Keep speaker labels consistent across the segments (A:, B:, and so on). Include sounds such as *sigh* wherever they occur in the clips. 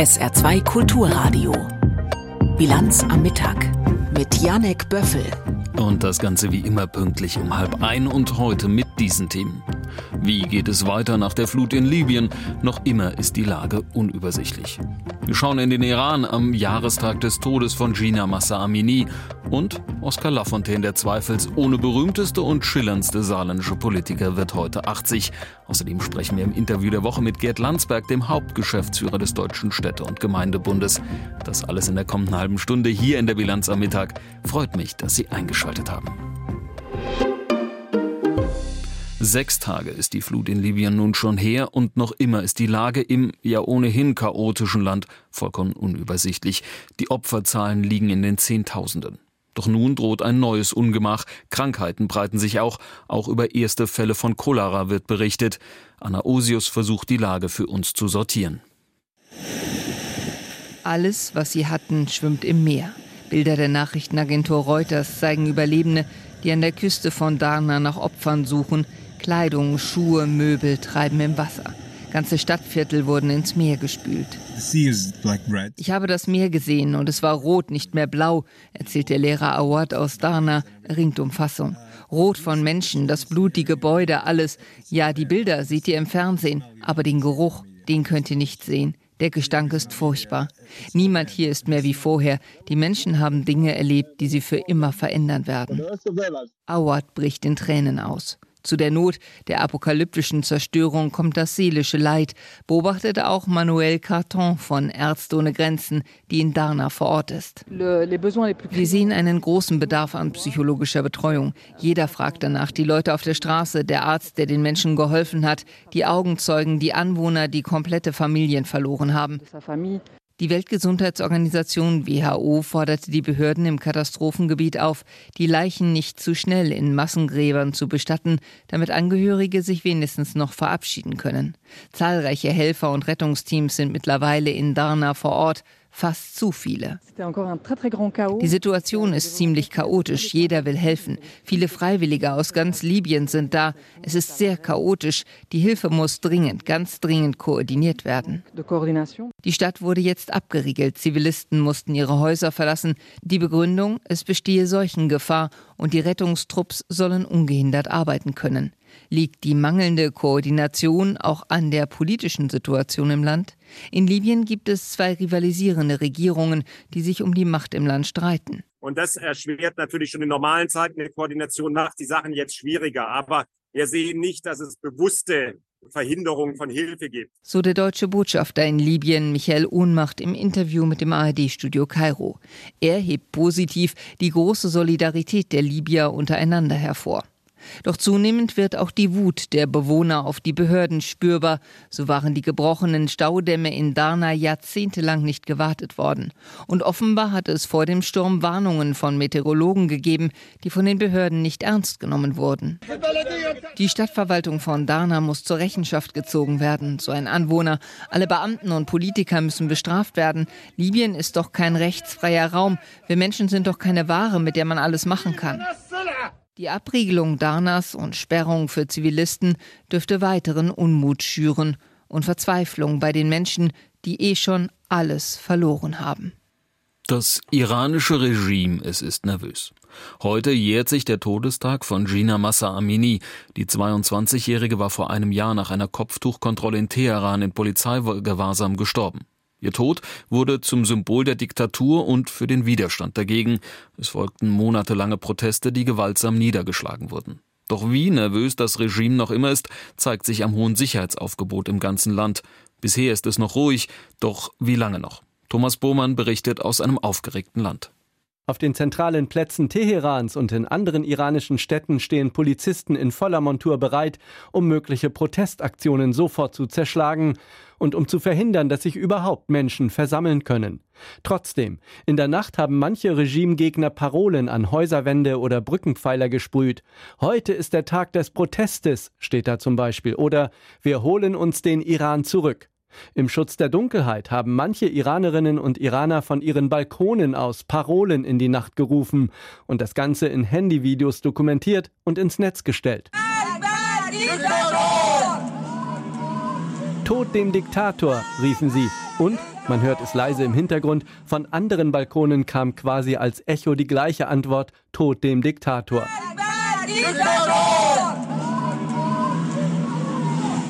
A: SR2 Kulturradio. Bilanz am Mittag mit Janek Böffel.
B: Und das Ganze wie immer pünktlich um halb ein und heute mit diesen Themen. Wie geht es weiter nach der Flut in Libyen? Noch immer ist die Lage unübersichtlich. Wir schauen in den Iran am Jahrestag des Todes von Gina Massa Amini und Oskar Lafontaine, der zweifelsohne berühmteste und schillerndste saarländische Politiker, wird heute 80. Außerdem sprechen wir im Interview der Woche mit Gerd Landsberg, dem Hauptgeschäftsführer des Deutschen Städte- und Gemeindebundes. Das alles in der kommenden halben Stunde hier in der Bilanz am Mittag. Freut mich, dass Sie eingeschaltet haben. Sechs Tage ist die Flut in Libyen nun schon her und noch immer ist die Lage im ja ohnehin chaotischen Land vollkommen unübersichtlich. Die Opferzahlen liegen in den Zehntausenden. Doch nun droht ein neues Ungemach. Krankheiten breiten sich auch. Auch über erste Fälle von Cholera wird berichtet. Anna Osius versucht die Lage für uns zu sortieren.
C: Alles, was sie hatten, schwimmt im Meer. Bilder der Nachrichtenagentur Reuters zeigen Überlebende, die an der Küste von Darna nach Opfern suchen. Kleidung, Schuhe, Möbel treiben im Wasser. Ganze Stadtviertel wurden ins Meer gespült. Ich habe das Meer gesehen und es war rot, nicht mehr blau, erzählt der Lehrer Awad aus Darna, ringt um Fassung. Rot von Menschen, das Blut, die Gebäude, alles. Ja, die Bilder seht ihr im Fernsehen, aber den Geruch, den könnt ihr nicht sehen. Der Gestank ist furchtbar. Niemand hier ist mehr wie vorher. Die Menschen haben Dinge erlebt, die sie für immer verändern werden. Awad bricht in Tränen aus. Zu der Not der apokalyptischen Zerstörung kommt das seelische Leid, beobachtete auch Manuel Carton von Ärzte ohne Grenzen, die in Darna vor Ort ist. Wir sehen einen großen Bedarf an psychologischer Betreuung. Jeder fragt danach, die Leute auf der Straße, der Arzt, der den Menschen geholfen hat, die Augenzeugen, die Anwohner, die komplette Familien verloren haben. Die Weltgesundheitsorganisation WHO forderte die Behörden im Katastrophengebiet auf, die Leichen nicht zu schnell in Massengräbern zu bestatten, damit Angehörige sich wenigstens noch verabschieden können. Zahlreiche Helfer und Rettungsteams sind mittlerweile in Darna vor Ort, fast zu viele. Die Situation ist ziemlich chaotisch. Jeder will helfen. Viele Freiwillige aus ganz Libyen sind da. Es ist sehr chaotisch. Die Hilfe muss dringend, ganz dringend koordiniert werden. Die Stadt wurde jetzt abgeriegelt. Zivilisten mussten ihre Häuser verlassen. Die Begründung, es bestehe Seuchengefahr und die Rettungstrupps sollen ungehindert arbeiten können. Liegt die mangelnde Koordination auch an der politischen Situation im Land? In Libyen gibt es zwei rivalisierende Regierungen, die sich um die Macht im Land streiten.
D: Und das erschwert natürlich schon in normalen Zeiten die Koordination, macht die Sachen jetzt schwieriger. Aber wir sehen nicht, dass es bewusste Verhinderung von Hilfe gibt.
C: So der deutsche Botschafter in Libyen, Michael Ohnmacht, im Interview mit dem ARD-Studio Kairo. Er hebt positiv die große Solidarität der Libyer untereinander hervor. Doch zunehmend wird auch die Wut der Bewohner auf die Behörden spürbar. So waren die gebrochenen Staudämme in Darna jahrzehntelang nicht gewartet worden. Und offenbar hat es vor dem Sturm Warnungen von Meteorologen gegeben, die von den Behörden nicht ernst genommen wurden. Die Stadtverwaltung von Darna muss zur Rechenschaft gezogen werden, so ein Anwohner. Alle Beamten und Politiker müssen bestraft werden. Libyen ist doch kein rechtsfreier Raum. Wir Menschen sind doch keine Ware, mit der man alles machen kann. Die Abriegelung Darnas und Sperrung für Zivilisten dürfte weiteren Unmut schüren und Verzweiflung bei den Menschen, die eh schon alles verloren haben.
B: Das iranische Regime, es ist nervös. Heute jährt sich der Todestag von Gina Massa Amini. Die 22-Jährige war vor einem Jahr nach einer Kopftuchkontrolle in Teheran in Polizeigewahrsam gestorben. Ihr Tod wurde zum Symbol der Diktatur und für den Widerstand dagegen. Es folgten monatelange Proteste, die gewaltsam niedergeschlagen wurden. Doch wie nervös das Regime noch immer ist, zeigt sich am hohen Sicherheitsaufgebot im ganzen Land. Bisher ist es noch ruhig, doch wie lange noch? Thomas Bohmann berichtet aus einem aufgeregten Land.
E: Auf den zentralen Plätzen Teherans und in anderen iranischen Städten stehen Polizisten in voller Montur bereit, um mögliche Protestaktionen sofort zu zerschlagen und um zu verhindern, dass sich überhaupt Menschen versammeln können. Trotzdem, in der Nacht haben manche Regimegegner Parolen an Häuserwände oder Brückenpfeiler gesprüht. Heute ist der Tag des Protestes, steht da zum Beispiel, oder wir holen uns den Iran zurück. Im Schutz der Dunkelheit haben manche Iranerinnen und Iraner von ihren Balkonen aus Parolen in die Nacht gerufen und das Ganze in Handyvideos dokumentiert und ins Netz gestellt. Tod dem Diktator, riefen sie. Und, man hört es leise im Hintergrund, von anderen Balkonen kam quasi als Echo die gleiche Antwort, Tod dem Diktator. Diktator!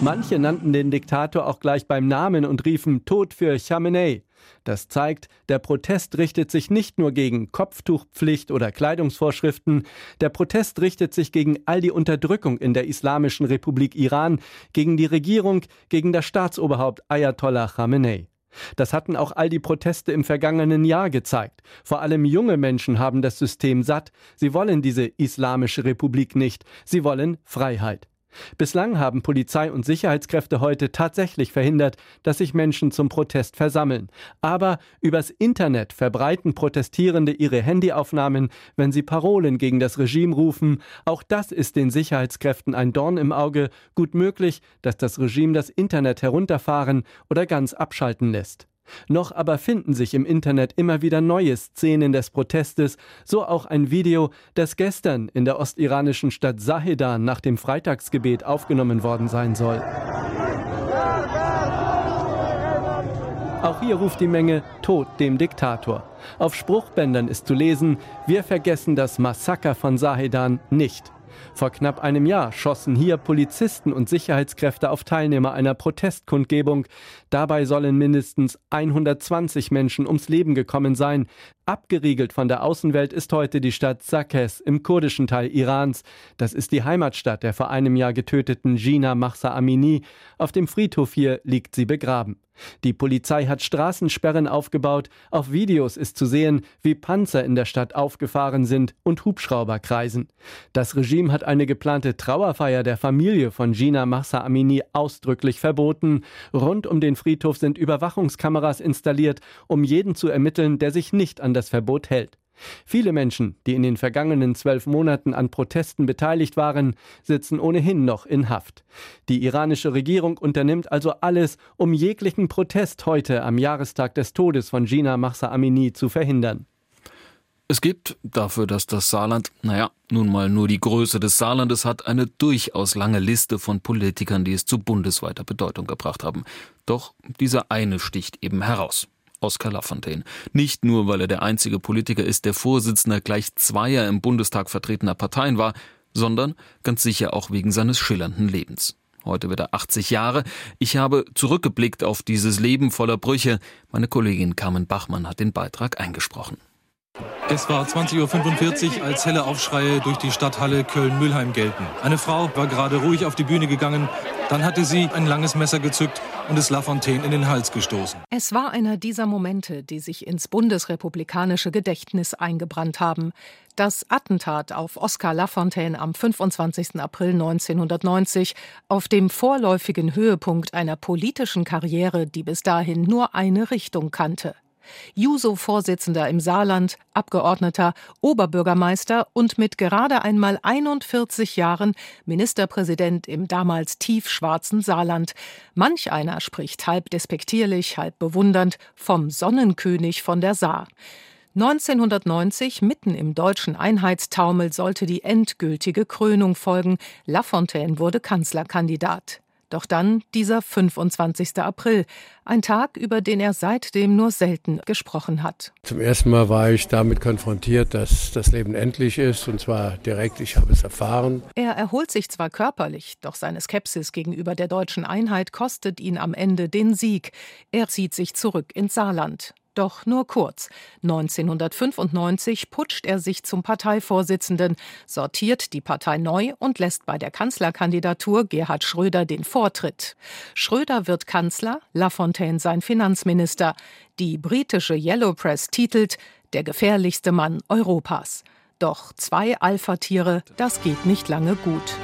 E: Manche nannten den Diktator auch gleich beim Namen und riefen Tod für Khamenei. Das zeigt, der Protest richtet sich nicht nur gegen Kopftuchpflicht oder Kleidungsvorschriften, der Protest richtet sich gegen all die Unterdrückung in der Islamischen Republik Iran, gegen die Regierung, gegen das Staatsoberhaupt Ayatollah Khamenei. Das hatten auch all die Proteste im vergangenen Jahr gezeigt. Vor allem junge Menschen haben das System satt. Sie wollen diese Islamische Republik nicht. Sie wollen Freiheit. Bislang haben Polizei und Sicherheitskräfte heute tatsächlich verhindert, dass sich Menschen zum Protest versammeln. Aber übers Internet verbreiten Protestierende ihre Handyaufnahmen, wenn sie Parolen gegen das Regime rufen. Auch das ist den Sicherheitskräften ein Dorn im Auge. Gut möglich, dass das Regime das Internet herunterfahren oder ganz abschalten lässt. Noch aber finden sich im Internet immer wieder neue Szenen des Protestes, so auch ein Video, das gestern in der ostiranischen Stadt Sahedan nach dem Freitagsgebet aufgenommen worden sein soll. Auch hier ruft die Menge Tod dem Diktator. Auf Spruchbändern ist zu lesen, wir vergessen das Massaker von Sahedan nicht. Vor knapp einem Jahr schossen hier Polizisten und Sicherheitskräfte auf Teilnehmer einer Protestkundgebung. Dabei sollen mindestens 120 Menschen ums Leben gekommen sein. Abgeriegelt von der Außenwelt ist heute die Stadt Sakes im kurdischen Teil Irans. Das ist die Heimatstadt der vor einem Jahr getöteten Gina Mahsa Amini. Auf dem Friedhof hier liegt sie begraben. Die Polizei hat Straßensperren aufgebaut. Auf Videos ist zu sehen, wie Panzer in der Stadt aufgefahren sind und Hubschrauber kreisen. Das Regime hat eine geplante Trauerfeier der Familie von Gina Mahsa Amini ausdrücklich verboten. Rund um den Friedhof sind Überwachungskameras installiert, um jeden zu ermitteln, der sich nicht an das Verbot hält. Viele Menschen, die in den vergangenen zwölf Monaten an Protesten beteiligt waren, sitzen ohnehin noch in Haft. Die iranische Regierung unternimmt also alles, um jeglichen Protest heute am Jahrestag des Todes von Gina Mahsa Amini zu verhindern.
B: Es gibt dafür, dass das Saarland, naja, nun mal nur die Größe des Saarlandes hat, eine durchaus lange Liste von Politikern, die es zu bundesweiter Bedeutung gebracht haben. Doch dieser eine sticht eben heraus. Oskar Lafontaine. Nicht nur, weil er der einzige Politiker ist, der Vorsitzender gleich zweier im Bundestag vertretener Parteien war, sondern ganz sicher auch wegen seines schillernden Lebens. Heute wird er 80 Jahre. Ich habe zurückgeblickt auf dieses Leben voller Brüche. Meine Kollegin Carmen Bachmann hat den Beitrag eingesprochen.
F: Es war 20.45 Uhr, als helle Aufschreie durch die Stadthalle Köln-Mülheim gelten. Eine Frau war gerade ruhig auf die Bühne gegangen. Dann hatte sie ein langes Messer gezückt und es Lafontaine in den Hals gestoßen.
G: Es war einer dieser Momente, die sich ins bundesrepublikanische Gedächtnis eingebrannt haben. Das Attentat auf Oskar Lafontaine am 25. April 1990 auf dem vorläufigen Höhepunkt einer politischen Karriere, die bis dahin nur eine Richtung kannte. Juso-Vorsitzender im Saarland, Abgeordneter, Oberbürgermeister und mit gerade einmal 41 Jahren Ministerpräsident im damals tiefschwarzen Saarland. Manch einer spricht halb despektierlich, halb bewundernd vom Sonnenkönig von der Saar. 1990, mitten im deutschen Einheitstaumel, sollte die endgültige Krönung folgen. Lafontaine wurde Kanzlerkandidat. Doch dann dieser 25. April, ein Tag, über den er seitdem nur selten gesprochen hat.
H: Zum ersten Mal war ich damit konfrontiert, dass das Leben endlich ist, und zwar direkt, ich habe es erfahren.
G: Er erholt sich zwar körperlich, doch seine Skepsis gegenüber der deutschen Einheit kostet ihn am Ende den Sieg. Er zieht sich zurück ins Saarland. Doch nur kurz. 1995 putscht er sich zum Parteivorsitzenden, sortiert die Partei neu und lässt bei der Kanzlerkandidatur Gerhard Schröder den Vortritt. Schröder wird Kanzler, Lafontaine sein Finanzminister. Die britische Yellow Press titelt Der gefährlichste Mann Europas. Doch zwei Alpha-Tiere, das geht nicht lange gut.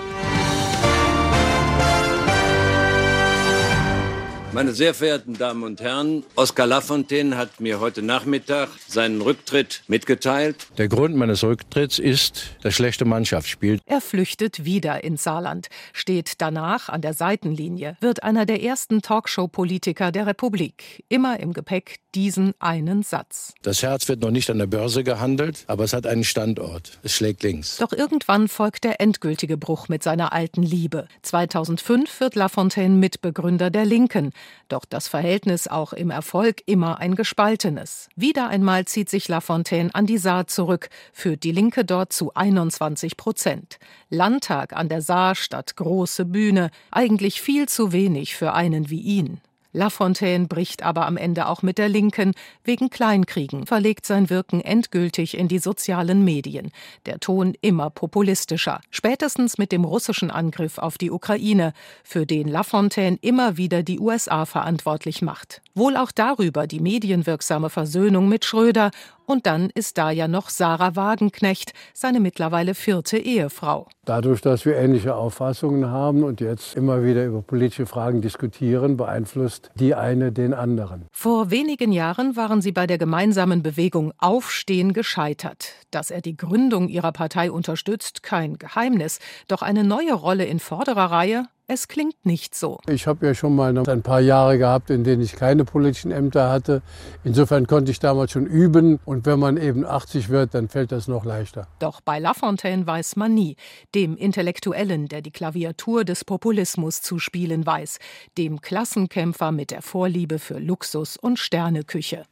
I: Meine sehr verehrten Damen und Herren, Oskar Lafontaine hat mir heute Nachmittag seinen Rücktritt mitgeteilt.
H: Der Grund meines Rücktritts ist das schlechte Mannschaftsspiel.
G: Er flüchtet wieder ins Saarland, steht danach an der Seitenlinie, wird einer der ersten Talkshow-Politiker der Republik. Immer im Gepäck diesen einen Satz.
H: Das Herz wird noch nicht an der Börse gehandelt, aber es hat einen Standort. Es schlägt links.
G: Doch irgendwann folgt der endgültige Bruch mit seiner alten Liebe. 2005 wird Lafontaine Mitbegründer der Linken. Doch das Verhältnis auch im Erfolg immer ein gespaltenes. Wieder einmal zieht sich Lafontaine an die Saar zurück, führt die Linke dort zu 21 Prozent. Landtag an der Saar statt große Bühne, eigentlich viel zu wenig für einen wie ihn. Lafontaine bricht aber am Ende auch mit der Linken wegen Kleinkriegen, verlegt sein Wirken endgültig in die sozialen Medien. Der Ton immer populistischer. Spätestens mit dem russischen Angriff auf die Ukraine, für den Lafontaine immer wieder die USA verantwortlich macht. Wohl auch darüber die medienwirksame Versöhnung mit Schröder und dann ist da ja noch Sarah Wagenknecht, seine mittlerweile vierte Ehefrau.
H: Dadurch, dass wir ähnliche Auffassungen haben und jetzt immer wieder über politische Fragen diskutieren, beeinflusst die eine den anderen.
G: Vor wenigen Jahren waren sie bei der gemeinsamen Bewegung Aufstehen gescheitert. Dass er die Gründung ihrer Partei unterstützt, kein Geheimnis. Doch eine neue Rolle in vorderer Reihe es klingt nicht so.
H: Ich habe ja schon mal ein paar Jahre gehabt, in denen ich keine politischen Ämter hatte. Insofern konnte ich damals schon üben. Und wenn man eben 80 wird, dann fällt das noch leichter.
G: Doch bei Lafontaine weiß man nie. Dem Intellektuellen, der die Klaviatur des Populismus zu spielen weiß. Dem Klassenkämpfer mit der Vorliebe für Luxus und Sterneküche.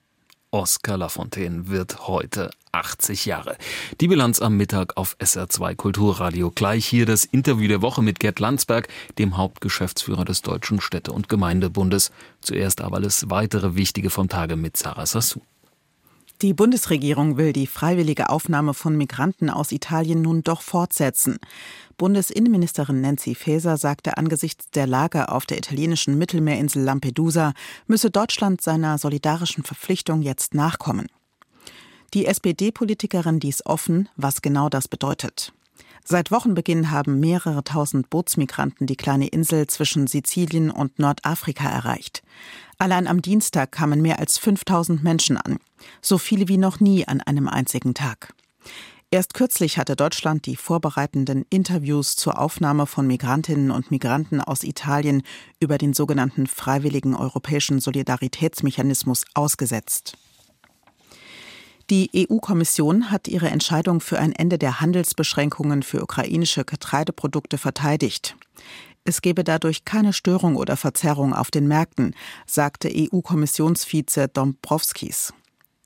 B: Oskar Lafontaine wird heute 80 Jahre. Die Bilanz am Mittag auf SR2 Kulturradio. Gleich hier das Interview der Woche mit Gerd Landsberg, dem Hauptgeschäftsführer des Deutschen Städte- und Gemeindebundes. Zuerst aber alles weitere Wichtige vom Tage mit Sarah Sassou.
J: Die Bundesregierung will die freiwillige Aufnahme von Migranten aus Italien nun doch fortsetzen. Bundesinnenministerin Nancy Faeser sagte angesichts der Lage auf der italienischen Mittelmeerinsel Lampedusa, müsse Deutschland seiner solidarischen Verpflichtung jetzt nachkommen. Die SPD-Politikerin ließ offen, was genau das bedeutet. Seit Wochenbeginn haben mehrere tausend Bootsmigranten die kleine Insel zwischen Sizilien und Nordafrika erreicht. Allein am Dienstag kamen mehr als 5000 Menschen an, so viele wie noch nie an einem einzigen Tag. Erst kürzlich hatte Deutschland die vorbereitenden Interviews zur Aufnahme von Migrantinnen und Migranten aus Italien über den sogenannten freiwilligen europäischen Solidaritätsmechanismus ausgesetzt. Die EU-Kommission hat ihre Entscheidung für ein Ende der Handelsbeschränkungen für ukrainische Getreideprodukte verteidigt. Es gebe dadurch keine Störung oder Verzerrung auf den Märkten, sagte EU-Kommissionsvize Dombrovskis.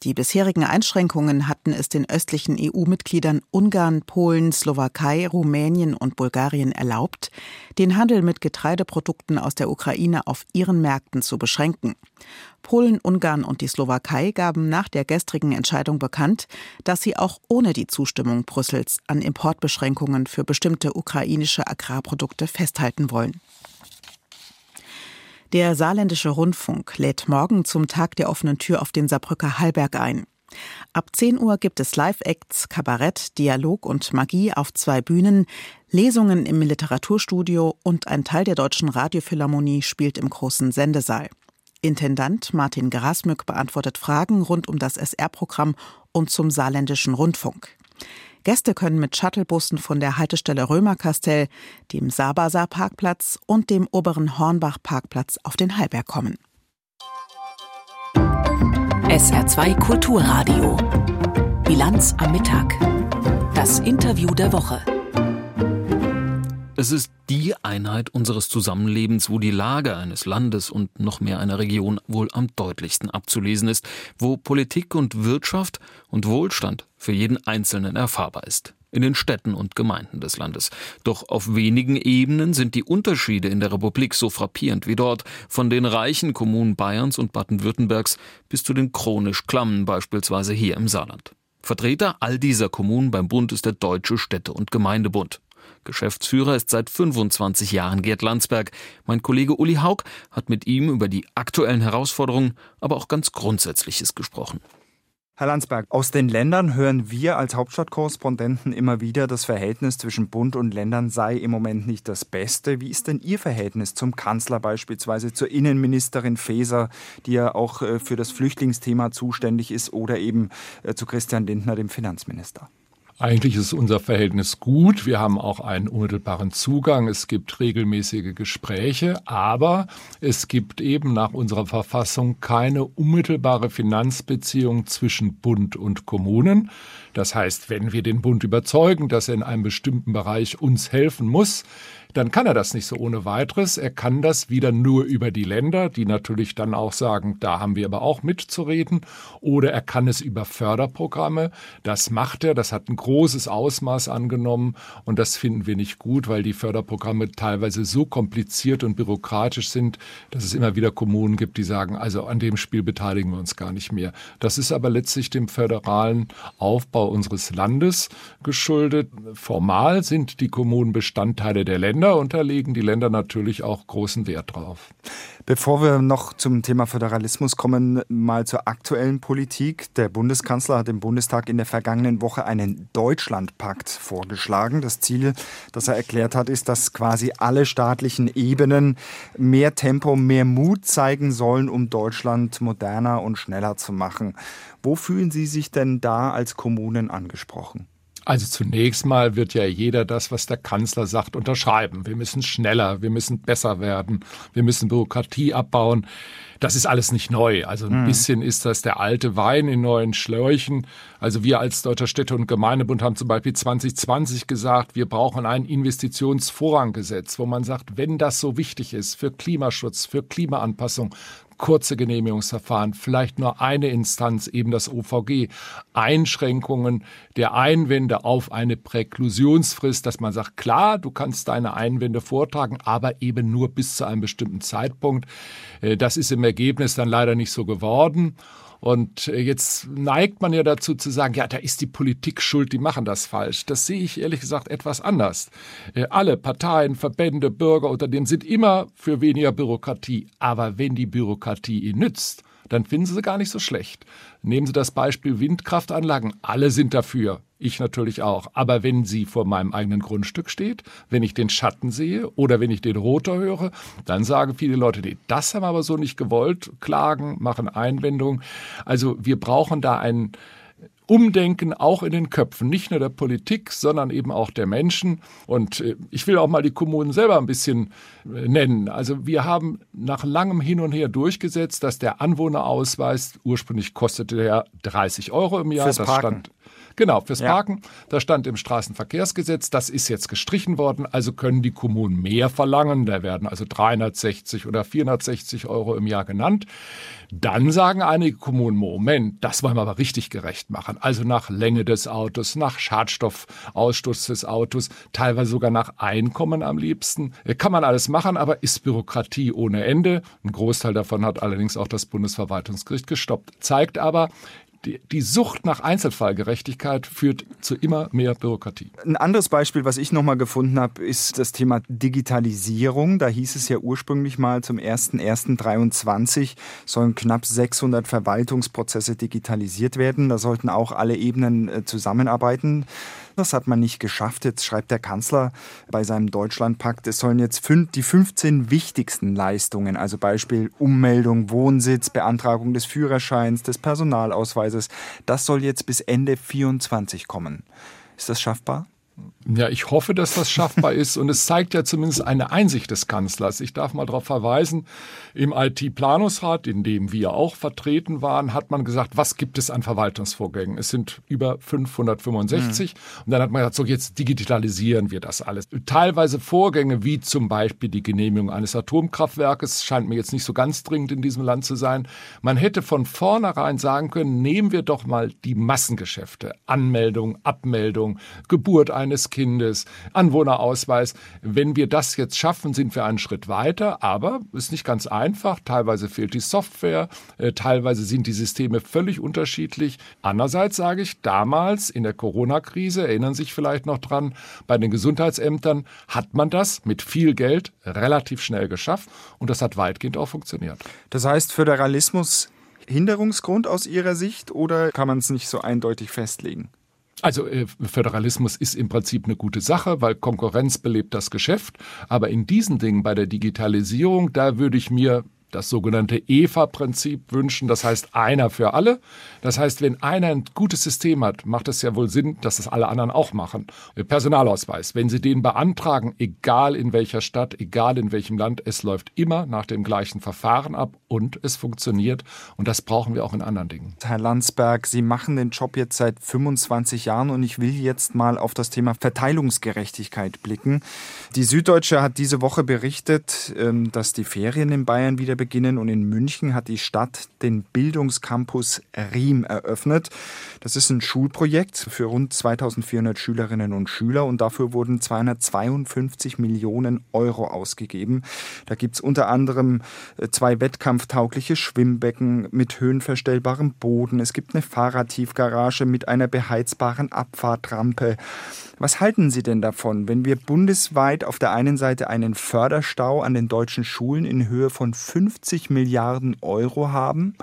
J: Die bisherigen Einschränkungen hatten es den östlichen EU-Mitgliedern Ungarn, Polen, Slowakei, Rumänien und Bulgarien erlaubt, den Handel mit Getreideprodukten aus der Ukraine auf ihren Märkten zu beschränken. Polen, Ungarn und die Slowakei gaben nach der gestrigen Entscheidung bekannt, dass sie auch ohne die Zustimmung Brüssels an Importbeschränkungen für bestimmte ukrainische Agrarprodukte festhalten wollen. Der saarländische Rundfunk lädt morgen zum Tag der offenen Tür auf den Saarbrücker Hallberg ein. Ab 10 Uhr gibt es Live-Acts, Kabarett, Dialog und Magie auf zwei Bühnen, Lesungen im Literaturstudio und ein Teil der Deutschen Radiophilharmonie spielt im großen Sendesaal. Intendant Martin Grasmück beantwortet Fragen rund um das SR-Programm und zum saarländischen Rundfunk. Gäste können mit Shuttlebussen von der Haltestelle Römerkastell, dem Sabasa Parkplatz und dem oberen Hornbach Parkplatz auf den Hallberg kommen.
A: SR2 Kulturradio. Bilanz am Mittag. Das Interview der Woche.
B: Es ist die Einheit unseres Zusammenlebens, wo die Lage eines Landes und noch mehr einer Region wohl am deutlichsten abzulesen ist, wo Politik und Wirtschaft und Wohlstand für jeden Einzelnen erfahrbar ist. In den Städten und Gemeinden des Landes. Doch auf wenigen Ebenen sind die Unterschiede in der Republik so frappierend wie dort, von den reichen Kommunen Bayerns und Baden-Württembergs bis zu den chronisch klammen, beispielsweise hier im Saarland. Vertreter all dieser Kommunen beim Bund ist der Deutsche Städte- und Gemeindebund. Geschäftsführer ist seit 25 Jahren Gerd Landsberg. Mein Kollege Uli Haug hat mit ihm über die aktuellen Herausforderungen, aber auch ganz Grundsätzliches gesprochen.
K: Herr Landsberg, aus den Ländern hören wir als Hauptstadtkorrespondenten immer wieder, das Verhältnis zwischen Bund und Ländern sei im Moment nicht das Beste. Wie ist denn Ihr Verhältnis zum Kanzler beispielsweise, zur Innenministerin Faeser, die ja auch äh, für das Flüchtlingsthema zuständig ist, oder eben äh, zu Christian Lindner, dem Finanzminister?
L: Eigentlich ist unser Verhältnis gut. Wir haben auch einen unmittelbaren Zugang. Es gibt regelmäßige Gespräche, aber es gibt eben nach unserer Verfassung keine unmittelbare Finanzbeziehung zwischen Bund und Kommunen. Das heißt, wenn wir den Bund überzeugen, dass er in einem bestimmten Bereich uns helfen muss, dann kann er das nicht so ohne weiteres. Er kann das wieder nur über die Länder, die natürlich dann auch sagen, da haben wir aber auch mitzureden. Oder er kann es über Förderprogramme. Das macht er. Das hat ein großes Ausmaß angenommen. Und das finden wir nicht gut, weil die Förderprogramme teilweise so kompliziert und bürokratisch sind, dass es immer wieder Kommunen gibt, die sagen, also an dem Spiel beteiligen wir uns gar nicht mehr. Das ist aber letztlich dem föderalen Aufbau unseres Landes geschuldet. Formal sind die Kommunen Bestandteile der Länder. Länder unterlegen die Länder natürlich auch großen Wert drauf.
K: Bevor wir noch zum Thema Föderalismus kommen, mal zur aktuellen Politik. Der Bundeskanzler hat im Bundestag in der vergangenen Woche einen Deutschlandpakt vorgeschlagen. Das Ziel, das er erklärt hat, ist, dass quasi alle staatlichen Ebenen mehr Tempo, mehr Mut zeigen sollen, um Deutschland moderner und schneller zu machen. Wo fühlen Sie sich denn da als Kommunen angesprochen?
L: Also zunächst mal wird ja jeder das, was der Kanzler sagt, unterschreiben. Wir müssen schneller, wir müssen besser werden, wir müssen Bürokratie abbauen. Das ist alles nicht neu. Also ein mhm. bisschen ist das der alte Wein in neuen Schläuchen. Also wir als Deutscher Städte- und Gemeindebund haben zum Beispiel 2020 gesagt, wir brauchen ein Investitionsvorranggesetz, wo man sagt, wenn das so wichtig ist für Klimaschutz, für Klimaanpassung, kurze Genehmigungsverfahren, vielleicht nur eine Instanz, eben das OVG, Einschränkungen der Einwände auf eine Präklusionsfrist, dass man sagt, klar, du kannst deine Einwände vortragen, aber eben nur bis zu einem bestimmten Zeitpunkt. Äh, das ist im Ergebnis dann leider nicht so geworden. Und äh, jetzt neigt man ja dazu zu sagen, ja, da ist die Politik schuld, die machen das falsch. Das sehe ich ehrlich gesagt etwas anders. Äh, alle Parteien, Verbände, Bürger, Unternehmen sind immer für weniger Bürokratie. Aber wenn die Bürokratie ihnen nützt, dann finden Sie sie gar nicht so schlecht. Nehmen Sie das Beispiel Windkraftanlagen. Alle sind dafür. Ich natürlich auch. Aber wenn sie vor meinem eigenen Grundstück steht, wenn ich den Schatten sehe oder wenn ich den Rotor höre, dann sagen viele Leute, nee, das haben wir aber so nicht gewollt, klagen, machen Einwendungen. Also wir brauchen da einen Umdenken auch in den Köpfen, nicht nur der Politik, sondern eben auch der Menschen. Und äh, ich will auch mal die Kommunen selber ein bisschen äh, nennen. Also wir haben nach langem Hin und Her durchgesetzt, dass der Anwohnerausweis ursprünglich kostete der 30 Euro im Jahr.
K: Fürs
L: das
K: Parken.
L: Genau, fürs ja. Parken. Da stand im Straßenverkehrsgesetz, das ist jetzt gestrichen worden, also können die Kommunen mehr verlangen. Da werden also 360 oder 460 Euro im Jahr genannt. Dann sagen einige Kommunen, Moment, das wollen wir aber richtig gerecht machen. Also nach Länge des Autos, nach Schadstoffausstoß des Autos, teilweise sogar nach Einkommen am liebsten. Kann man alles machen, aber ist Bürokratie ohne Ende. Ein Großteil davon hat allerdings auch das Bundesverwaltungsgericht gestoppt. Zeigt aber, die, die Sucht nach Einzelfallgerechtigkeit führt zu immer mehr Bürokratie.
K: Ein anderes Beispiel, was ich nochmal gefunden habe, ist das Thema Digitalisierung. Da hieß es ja ursprünglich mal zum 01.01.23 sollen knapp 600 Verwaltungsprozesse digitalisiert werden. Da sollten auch alle Ebenen äh, zusammenarbeiten. Das hat man nicht geschafft. Jetzt schreibt der Kanzler bei seinem Deutschlandpakt, es sollen jetzt die 15 wichtigsten Leistungen, also Beispiel Ummeldung, Wohnsitz, Beantragung des Führerscheins, des Personalausweises, das soll jetzt bis Ende 24 kommen. Ist das schaffbar?
L: Ja, ich hoffe, dass das schaffbar ist und es zeigt ja zumindest eine Einsicht des Kanzlers. Ich darf mal darauf verweisen, im IT-Planungsrat, in dem wir auch vertreten waren, hat man gesagt, was gibt es an Verwaltungsvorgängen? Es sind über 565 mhm. und dann hat man gesagt, so jetzt digitalisieren wir das alles. Teilweise Vorgänge wie zum Beispiel die Genehmigung eines Atomkraftwerkes scheint mir jetzt nicht so ganz dringend in diesem Land zu sein. Man hätte von vornherein sagen können, nehmen wir doch mal die Massengeschäfte, Anmeldung, Abmeldung, Geburt eines Kindes, Anwohnerausweis. Wenn wir das jetzt schaffen, sind wir einen Schritt weiter, aber es ist nicht ganz einfach. Teilweise fehlt die Software, äh, teilweise sind die Systeme völlig unterschiedlich. Andererseits sage ich, damals in der Corona-Krise, erinnern sich vielleicht noch dran, bei den Gesundheitsämtern hat man das mit viel Geld relativ schnell geschafft und das hat weitgehend auch funktioniert.
K: Das heißt, Föderalismus Hinderungsgrund aus Ihrer Sicht oder kann man es nicht so eindeutig festlegen?
L: Also äh, Föderalismus ist im Prinzip eine gute Sache, weil Konkurrenz belebt das Geschäft. Aber in diesen Dingen bei der Digitalisierung, da würde ich mir das sogenannte EVA-Prinzip wünschen. Das heißt, einer für alle. Das heißt, wenn einer ein gutes System hat, macht es ja wohl Sinn, dass das alle anderen auch machen. Personalausweis, wenn Sie den beantragen, egal in welcher Stadt, egal in welchem Land, es läuft immer nach dem gleichen Verfahren ab und es funktioniert. Und das brauchen wir auch in anderen Dingen.
K: Herr Landsberg, Sie machen den Job jetzt seit 25 Jahren und ich will jetzt mal auf das Thema Verteilungsgerechtigkeit blicken. Die Süddeutsche hat diese Woche berichtet, ähm, dass die Ferien in Bayern wieder beginnen und in München hat die Stadt den Bildungscampus Riem eröffnet. Das ist ein Schulprojekt für rund 2400 Schülerinnen und Schüler und dafür wurden 252 Millionen Euro ausgegeben. Da gibt es unter anderem äh, zwei wettkampftaugliche Schwimmbecken mit höhenverstellbarem Boden. Es gibt eine Fahrradtiefgarage mit einer beheizbaren Abfahrtrampe. Was halten Sie denn davon, wenn wir bundesweit auf der einen Seite einen Förderstau an den deutschen Schulen in Höhe von 50 Milliarden Euro haben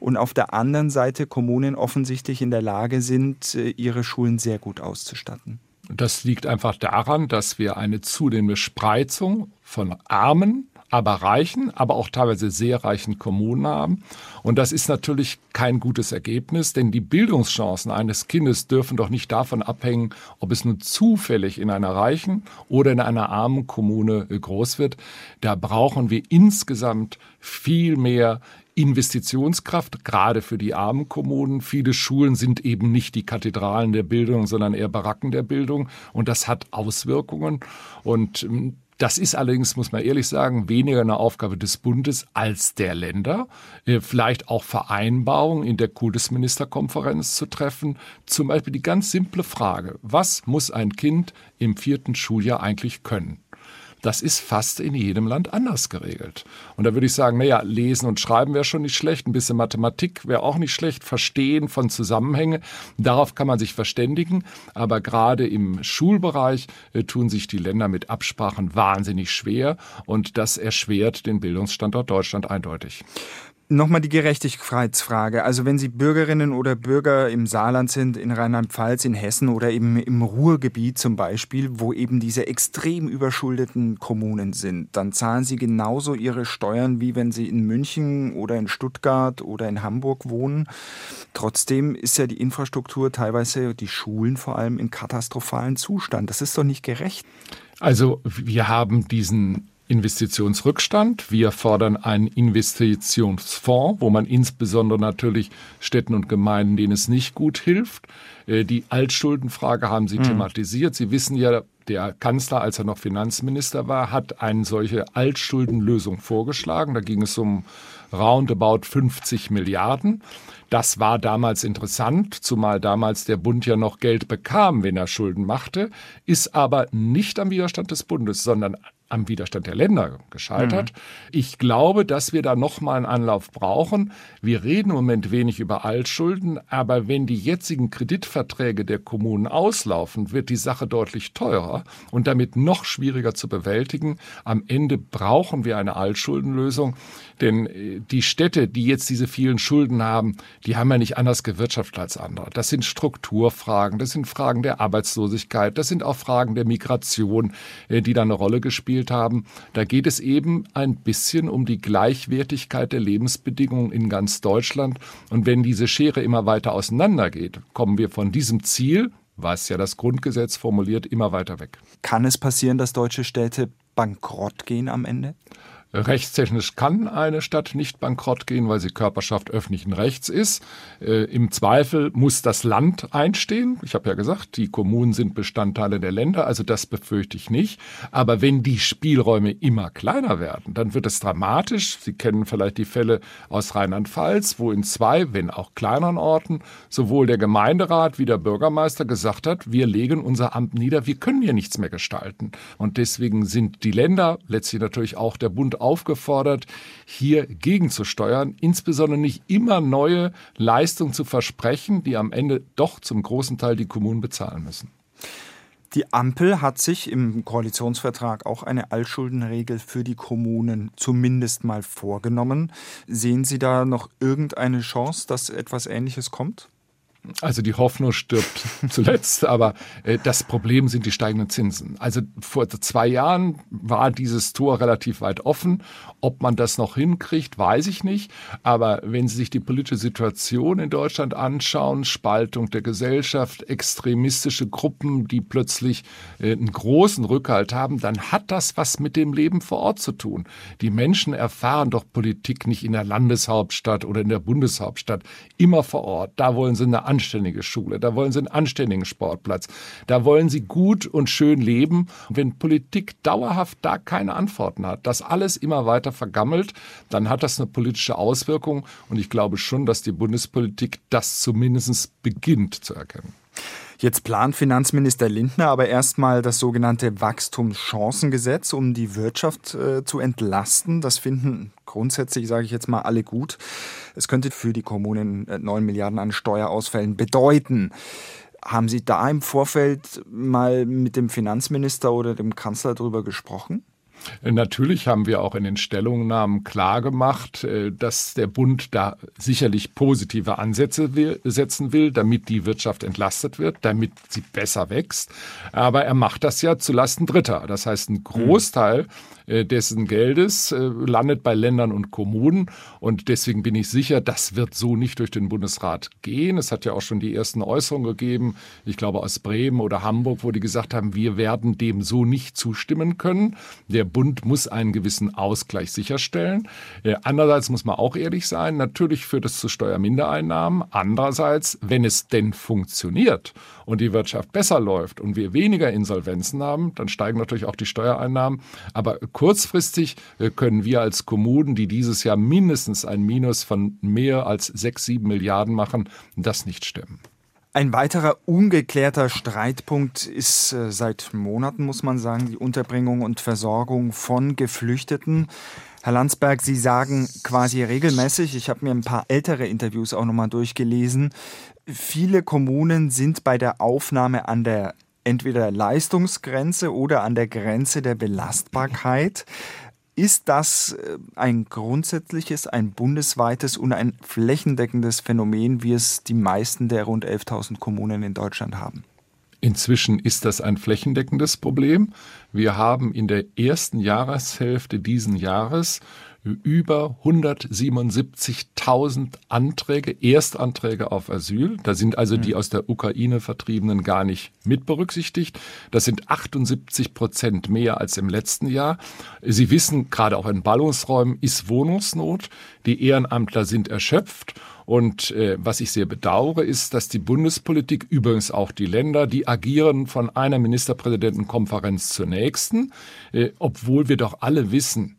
K: und auf der anderen Seite Kommunen offensichtlich in der Lage sind, äh, ihre Schulen sehr gut auszustatten?
L: Das liegt einfach daran, dass wir eine zunehmende Spreizung von armen aber reichen, aber auch teilweise sehr reichen Kommunen haben. Und das ist natürlich kein gutes Ergebnis, denn die Bildungschancen eines Kindes dürfen doch nicht davon abhängen, ob es nun zufällig in einer reichen oder in einer armen Kommune groß wird. Da brauchen wir insgesamt viel mehr Investitionskraft, gerade für die armen Kommunen. Viele Schulen sind eben nicht die Kathedralen der Bildung, sondern eher Baracken der Bildung. Und das hat Auswirkungen. Und ähm, das ist allerdings, muss man ehrlich sagen, weniger eine Aufgabe des Bundes als der Länder. Äh, vielleicht auch Vereinbarungen in der Kultusministerkonferenz zu treffen. Zum Beispiel die ganz simple Frage, was muss ein Kind im vierten Schuljahr eigentlich können? Das ist fast in jedem Land anders geregelt. Und da würde ich sagen, naja, lesen und schreiben wäre schon nicht schlecht, ein bisschen Mathematik wäre auch nicht schlecht, Verstehen von Zusammenhänge, darauf kann man sich verständigen. Aber gerade im Schulbereich äh, tun sich die Länder mit Absprachen wahnsinnig schwer und das erschwert den Bildungsstandort Deutschland eindeutig.
K: Nochmal die Gerechtigkeitsfrage. Also wenn Sie Bürgerinnen oder Bürger im Saarland sind, in Rheinland-Pfalz, in Hessen oder eben im Ruhrgebiet zum Beispiel, wo eben diese extrem überschuldeten Kommunen sind, dann zahlen Sie genauso Ihre Steuern, wie wenn Sie in München oder in Stuttgart oder in Hamburg wohnen. Trotzdem ist ja die Infrastruktur teilweise, die Schulen vor allem, in katastrophalen Zustand. Das ist doch nicht gerecht.
L: Also wir haben diesen Investitionsrückstand. Wir fordern einen Investitionsfonds, wo man insbesondere natürlich Städten und Gemeinden, denen es nicht gut hilft. Äh, die Altschuldenfrage haben Sie mhm. thematisiert. Sie wissen ja, der Kanzler, als er noch Finanzminister war, hat eine solche Altschuldenlösung vorgeschlagen. Da ging es um roundabout 50 Milliarden. Das war damals interessant, zumal damals der Bund ja noch Geld bekam, wenn er Schulden machte, ist aber nicht am Widerstand des Bundes, sondern am Widerstand der Länder gescheitert. Mhm. Ich glaube, dass wir da nochmal einen Anlauf brauchen. Wir reden im Moment wenig über Altschulden, aber wenn die jetzigen Kreditverträge der Kommunen auslaufen, wird die Sache deutlich teurer und damit noch schwieriger zu bewältigen. Am Ende brauchen wir eine Altschuldenlösung, denn äh, die Städte, die jetzt diese vielen Schulden haben, die haben ja nicht anders gewirtschaftet als andere. Das sind Strukturfragen, das sind Fragen der Arbeitslosigkeit, das sind auch Fragen der Migration, äh, die da eine Rolle gespielt gespielt haben. Da geht es eben ein bisschen um die Gleichwertigkeit der Lebensbedingungen in ganz Deutschland. Und wenn diese Schere immer weiter auseinandergeht, kommen wir von diesem Ziel, was ja das Grundgesetz formuliert, immer weiter weg.
K: Kann es passieren, dass deutsche Städte bankrott gehen am Ende?
L: Rechtstechnisch kann eine Stadt nicht bankrott gehen, weil sie Körperschaft öffentlichen Rechts ist. Äh, Im Zweifel muss das Land einstehen. Ich habe ja gesagt, die Kommunen sind Bestandteile der Länder, also das befürchte ich nicht. Aber wenn die Spielräume immer kleiner werden, dann wird es dramatisch. Sie kennen vielleicht die Fälle aus Rheinland-Pfalz, wo in zwei, wenn auch kleineren Orten, sowohl der Gemeinderat wie der Bürgermeister gesagt hat, wir legen unser Amt nieder, wir können hier nichts mehr gestalten. Und deswegen sind die Länder, letztlich natürlich auch der Bund, aufgefordert, hier gegenzusteuern, insbesondere nicht immer neue Leistungen zu versprechen, die am Ende doch zum großen Teil die Kommunen bezahlen müssen.
K: Die Ampel hat sich im Koalitionsvertrag auch eine Altschuldenregel für die Kommunen zumindest mal vorgenommen. Sehen Sie da noch irgendeine Chance, dass etwas Ähnliches kommt?
L: Also die Hoffnung stirbt *laughs* zuletzt, aber äh, das Problem sind die steigenden Zinsen. Also vor zwei Jahren war dieses Tor relativ weit offen. Ob man das noch hinkriegt, weiß ich nicht. Aber wenn Sie sich die politische Situation in Deutschland anschauen, Spaltung der Gesellschaft, extremistische Gruppen, die plötzlich äh, einen großen Rückhalt haben, dann hat das was mit dem Leben vor Ort zu tun. Die Menschen erfahren doch Politik nicht in der Landeshauptstadt oder in der Bundeshauptstadt, immer vor Ort. Da wollen sie eine anständige Schule, da wollen sie einen anständigen Sportplatz, da wollen sie gut und schön leben. Und wenn Politik dauerhaft da keine Antworten hat, das alles immer weiter vergammelt, dann hat das eine politische Auswirkung. Und ich glaube schon, dass die Bundespolitik das zumindest beginnt zu erkennen.
K: Jetzt plant Finanzminister Lindner aber erstmal das sogenannte Wachstumschancengesetz, um die Wirtschaft äh, zu entlasten. Das finden grundsätzlich, sage ich jetzt mal, alle gut. Es könnte für die Kommunen 9 äh, Milliarden an Steuerausfällen bedeuten. Haben Sie da im Vorfeld mal mit dem Finanzminister oder dem Kanzler darüber gesprochen?
L: Natürlich haben wir auch in den Stellungnahmen klargemacht, äh, dass der Bund da sicherlich positive Ansätze setzen will, damit die Wirtschaft entlastet wird, damit sie besser wächst. Aber er macht das ja zulasten Dritter. Das heißt, ein Großteil äh, dessen Geldes äh, landet bei Ländern und Kommunen. Und deswegen bin ich sicher, das wird so nicht durch den Bundesrat gehen. Es hat ja auch schon die ersten Äußerungen gegeben, ich glaube aus Bremen oder Hamburg, wo die gesagt haben, wir werden dem so nicht zustimmen können. Der Bund muss einen gewissen Ausgleich sicherstellen. Äh, andererseits muss man auch ehrlich sein, natürlich führt es zu Steuermindereinnahmen. Andererseits, wenn es denn funktioniert und die Wirtschaft besser läuft und wir weniger Insolvenzen haben, dann steigen natürlich auch die Steuereinnahmen. Aber kurzfristig äh, können wir als Kommunen, die dieses Jahr mindestens ein Minus von mehr als sechs, sieben Milliarden machen, das nicht stemmen.
K: Ein weiterer ungeklärter Streitpunkt ist äh, seit Monaten, muss man sagen, die Unterbringung und Versorgung von Geflüchteten. Herr Landsberg, Sie sagen quasi regelmäßig, ich habe mir ein paar ältere Interviews auch nochmal durchgelesen, viele Kommunen sind bei der Aufnahme an der entweder Leistungsgrenze oder an der Grenze der Belastbarkeit. Ist das äh, ein grundsätzliches, ein bundesweites und ein flächendeckendes Phänomen, wie es die meisten der rund 11.000 Kommunen in Deutschland haben?
L: Inzwischen ist das ein flächendeckendes Problem. Wir haben in der ersten Jahreshälfte diesen Jahres über 177.000 Anträge, Erstanträge auf Asyl. Da sind also die aus der Ukraine Vertriebenen gar nicht mit berücksichtigt. Das sind 78 Prozent mehr als im letzten Jahr. Sie wissen, gerade auch in Ballungsräumen ist Wohnungsnot. Die Ehrenamtler sind erschöpft. Und äh, was ich sehr bedauere, ist, dass die Bundespolitik, übrigens auch die Länder, die agieren von einer Ministerpräsidentenkonferenz zur nächsten, äh, obwohl wir doch alle wissen,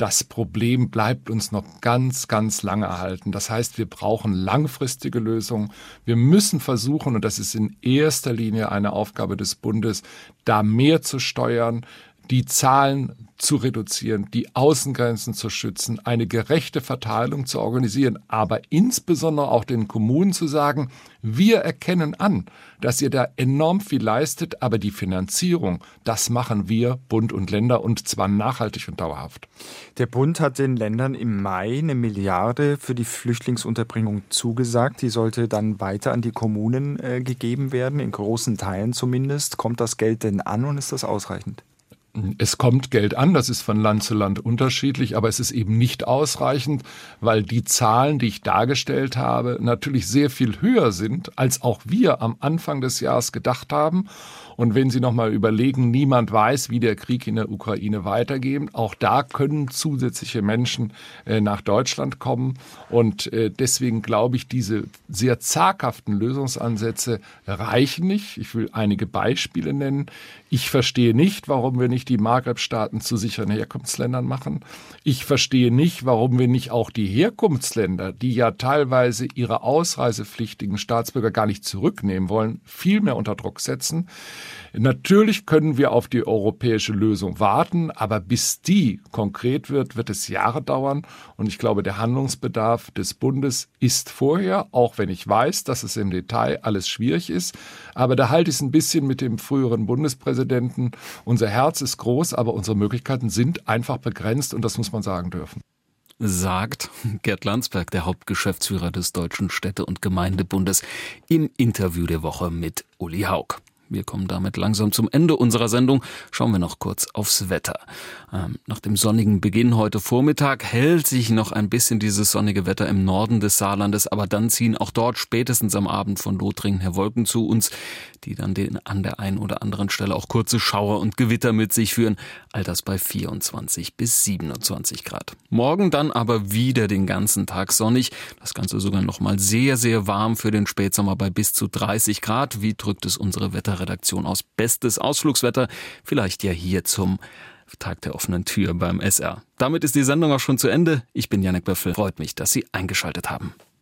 L: das Problem bleibt uns noch ganz, ganz lange erhalten. Das heißt, wir brauchen langfristige Lösungen. Wir müssen versuchen, und das ist in erster Linie eine Aufgabe des Bundes, da mehr zu steuern, die Zahlen zu reduzieren, die Außengrenzen zu schützen, eine gerechte Verteilung zu organisieren, aber insbesondere auch den Kommunen zu sagen, wir erkennen an, dass ihr da enorm viel leistet, aber die Finanzierung, das machen wir, Bund und Länder, und zwar nachhaltig und dauerhaft.
K: Der Bund hat den Ländern im Mai eine Milliarde für die Flüchtlingsunterbringung zugesagt. Die sollte dann weiter an die Kommunen äh, gegeben werden, in großen Teilen zumindest. Kommt das Geld denn an und ist das ausreichend?
L: Es kommt Geld an, das ist von Land zu Land unterschiedlich, aber es ist eben nicht ausreichend, weil die Zahlen, die ich dargestellt habe, natürlich sehr viel höher sind, als auch wir am Anfang des Jahres gedacht haben. Und wenn Sie nochmal überlegen, niemand weiß, wie der Krieg in der Ukraine weitergeht. Auch da können zusätzliche Menschen äh, nach Deutschland kommen. Und äh, deswegen glaube ich, diese sehr zaghaften Lösungsansätze reichen nicht. Ich will einige Beispiele nennen. Ich verstehe nicht, warum wir nicht die Maghreb-Staaten zu sicheren Herkunftsländern machen. Ich verstehe nicht, warum wir nicht auch die Herkunftsländer, die ja teilweise ihre ausreisepflichtigen Staatsbürger gar nicht zurücknehmen wollen, viel mehr unter Druck setzen. Natürlich können wir auf die europäische Lösung warten, aber bis die konkret wird, wird es Jahre dauern. Und ich glaube, der Handlungsbedarf des Bundes ist vorher, auch wenn ich weiß, dass es im Detail alles schwierig ist. Aber da halte ich es ein bisschen mit dem früheren Bundespräsidenten. Unser Herz ist groß, aber unsere Möglichkeiten sind einfach begrenzt und das muss man sagen dürfen
B: sagt Gerd Landsberg, der Hauptgeschäftsführer des Deutschen Städte- und Gemeindebundes, im Interview der Woche mit Uli Haug. Wir kommen damit langsam zum Ende unserer Sendung. Schauen wir noch kurz aufs Wetter. Ähm, nach dem sonnigen Beginn heute Vormittag hält sich noch ein bisschen dieses sonnige Wetter im Norden des Saarlandes, aber dann ziehen auch dort spätestens am Abend von Lothringen her Wolken zu uns, die dann den, an der einen oder anderen Stelle auch kurze Schauer und Gewitter mit sich führen. All das bei 24 bis 27 Grad. Morgen dann aber wieder den ganzen Tag sonnig. Das Ganze sogar noch mal sehr, sehr warm für den Spätsommer bei bis zu 30 Grad. Wie drückt es unsere Wetterredaktion aus? Bestes Ausflugswetter. Vielleicht ja hier zum Tag der offenen Tür beim SR. Damit ist die Sendung auch schon zu Ende. Ich bin Janek Böffel. Freut mich, dass Sie eingeschaltet haben.